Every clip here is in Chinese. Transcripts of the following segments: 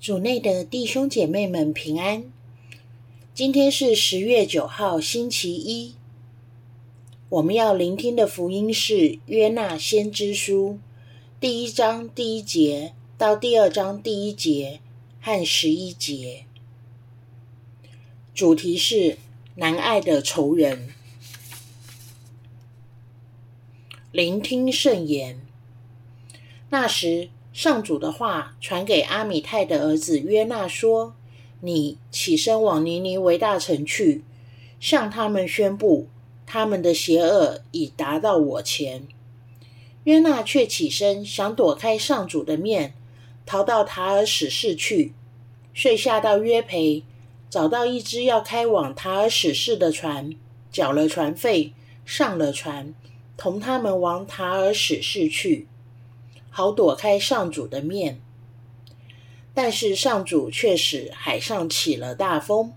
主内的弟兄姐妹们平安。今天是十月九号，星期一。我们要聆听的福音是《约纳先知书》第一章第一节到第二章第一节和十一节。主题是难爱的仇人。聆听圣言。那时，上主的话传给阿米泰的儿子约纳说：“你起身往尼尼维大城去，向他们宣布，他们的邪恶已达到我前。”约纳却起身想躲开上主的面，逃到塔尔史市去，遂下到约培，找到一只要开往塔尔史市的船，缴了船费，上了船，同他们往塔尔史市去。好躲开上主的面，但是上主却使海上起了大风，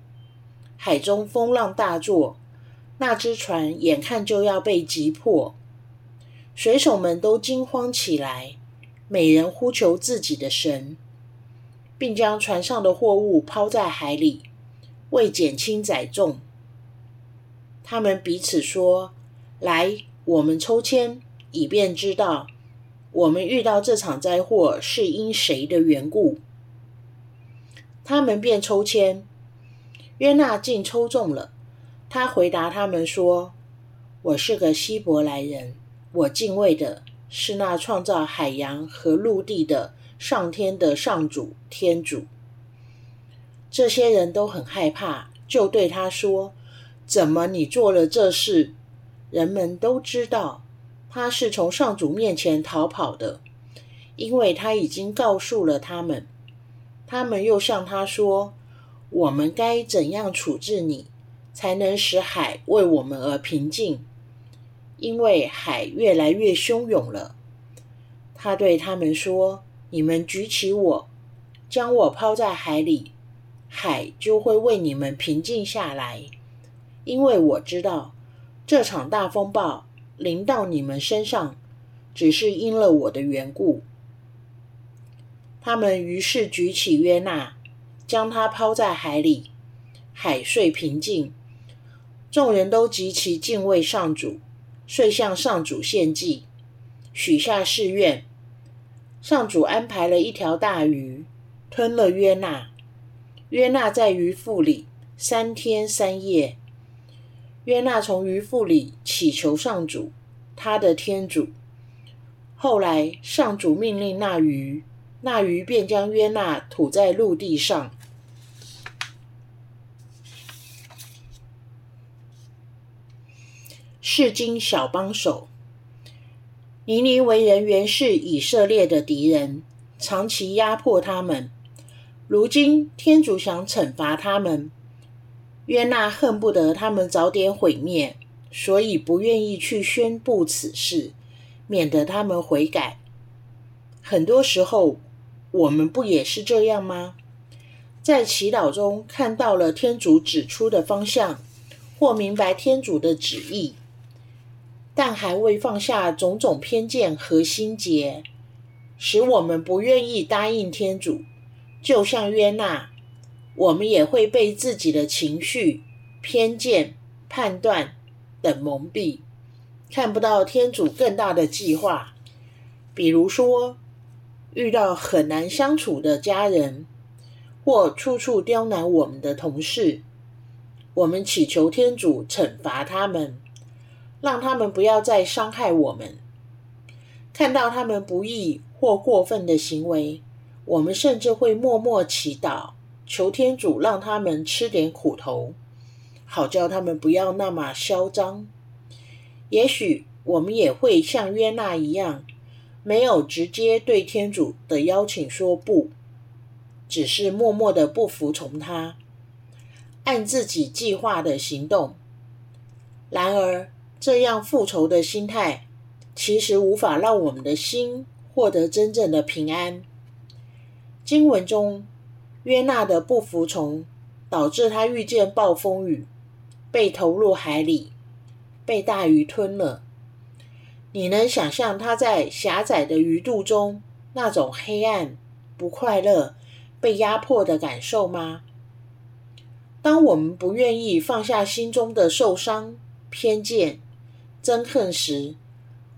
海中风浪大作，那只船眼看就要被击破，水手们都惊慌起来，每人呼求自己的神，并将船上的货物抛在海里，为减轻载重。他们彼此说：“来，我们抽签，以便知道。”我们遇到这场灾祸是因谁的缘故？他们便抽签，约纳竟抽中了。他回答他们说：“我是个希伯来人，我敬畏的是那创造海洋和陆地的上天的上主天主。”这些人都很害怕，就对他说：“怎么你做了这事？人们都知道。”他是从上主面前逃跑的，因为他已经告诉了他们。他们又向他说：“我们该怎样处置你，才能使海为我们而平静？因为海越来越汹涌了。”他对他们说：“你们举起我，将我抛在海里，海就会为你们平静下来。因为我知道这场大风暴。”临到你们身上，只是因了我的缘故。他们于是举起约纳，将他抛在海里，海遂平静。众人都极其敬畏上主，遂向上主献祭，许下誓愿。上主安排了一条大鱼，吞了约纳。约纳在鱼腹里三天三夜。约纳从鱼腹里祈求上主，他的天主。后来，上主命令那鱼，那鱼便将约纳吐在陆地上。世经小帮手。尼尼微人原是以色列的敌人，长期压迫他们。如今，天主想惩罚他们。约纳恨不得他们早点毁灭，所以不愿意去宣布此事，免得他们悔改。很多时候，我们不也是这样吗？在祈祷中看到了天主指出的方向，或明白天主的旨意，但还未放下种种偏见和心结，使我们不愿意答应天主，就像约纳。我们也会被自己的情绪、偏见、判断等蒙蔽，看不到天主更大的计划。比如说，遇到很难相处的家人，或处处刁难我们的同事，我们祈求天主惩罚他们，让他们不要再伤害我们。看到他们不义或过分的行为，我们甚至会默默祈祷。求天主让他们吃点苦头，好叫他们不要那么嚣张。也许我们也会像约纳一样，没有直接对天主的邀请说不，只是默默的不服从他，按自己计划的行动。然而，这样复仇的心态，其实无法让我们的心获得真正的平安。经文中。约纳的不服从，导致他遇见暴风雨，被投入海里，被大鱼吞了。你能想象他在狭窄的鱼肚中那种黑暗、不快乐、被压迫的感受吗？当我们不愿意放下心中的受伤、偏见、憎恨时，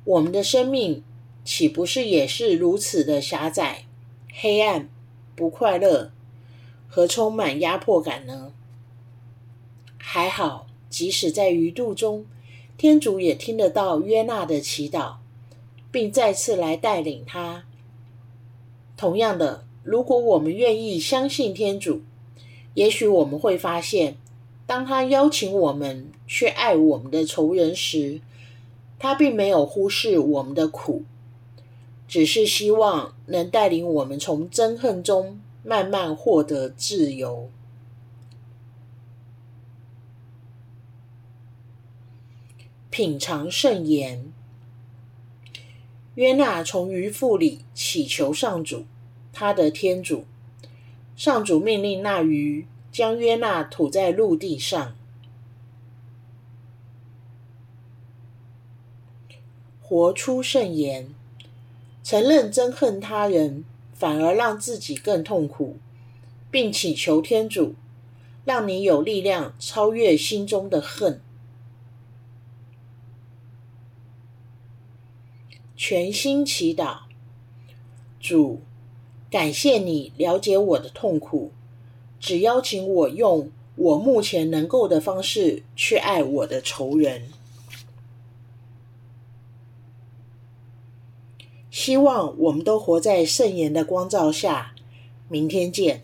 我们的生命岂不是也是如此的狭窄、黑暗、不快乐和充满压迫感呢？还好，即使在鱼肚中，天主也听得到约纳的祈祷，并再次来带领他。同样的，如果我们愿意相信天主，也许我们会发现，当他邀请我们去爱我们的仇人时，他并没有忽视我们的苦，只是希望能带领我们从憎恨中慢慢获得自由。品尝圣言，约纳从鱼腹里祈求上主，他的天主。上主命令那鱼将约纳吐在陆地上。活出圣言，承认憎恨他人，反而让自己更痛苦，并祈求天主，让你有力量超越心中的恨。全心祈祷，主，感谢你了解我的痛苦，只邀请我用我目前能够的方式去爱我的仇人。希望我们都活在圣言的光照下。明天见。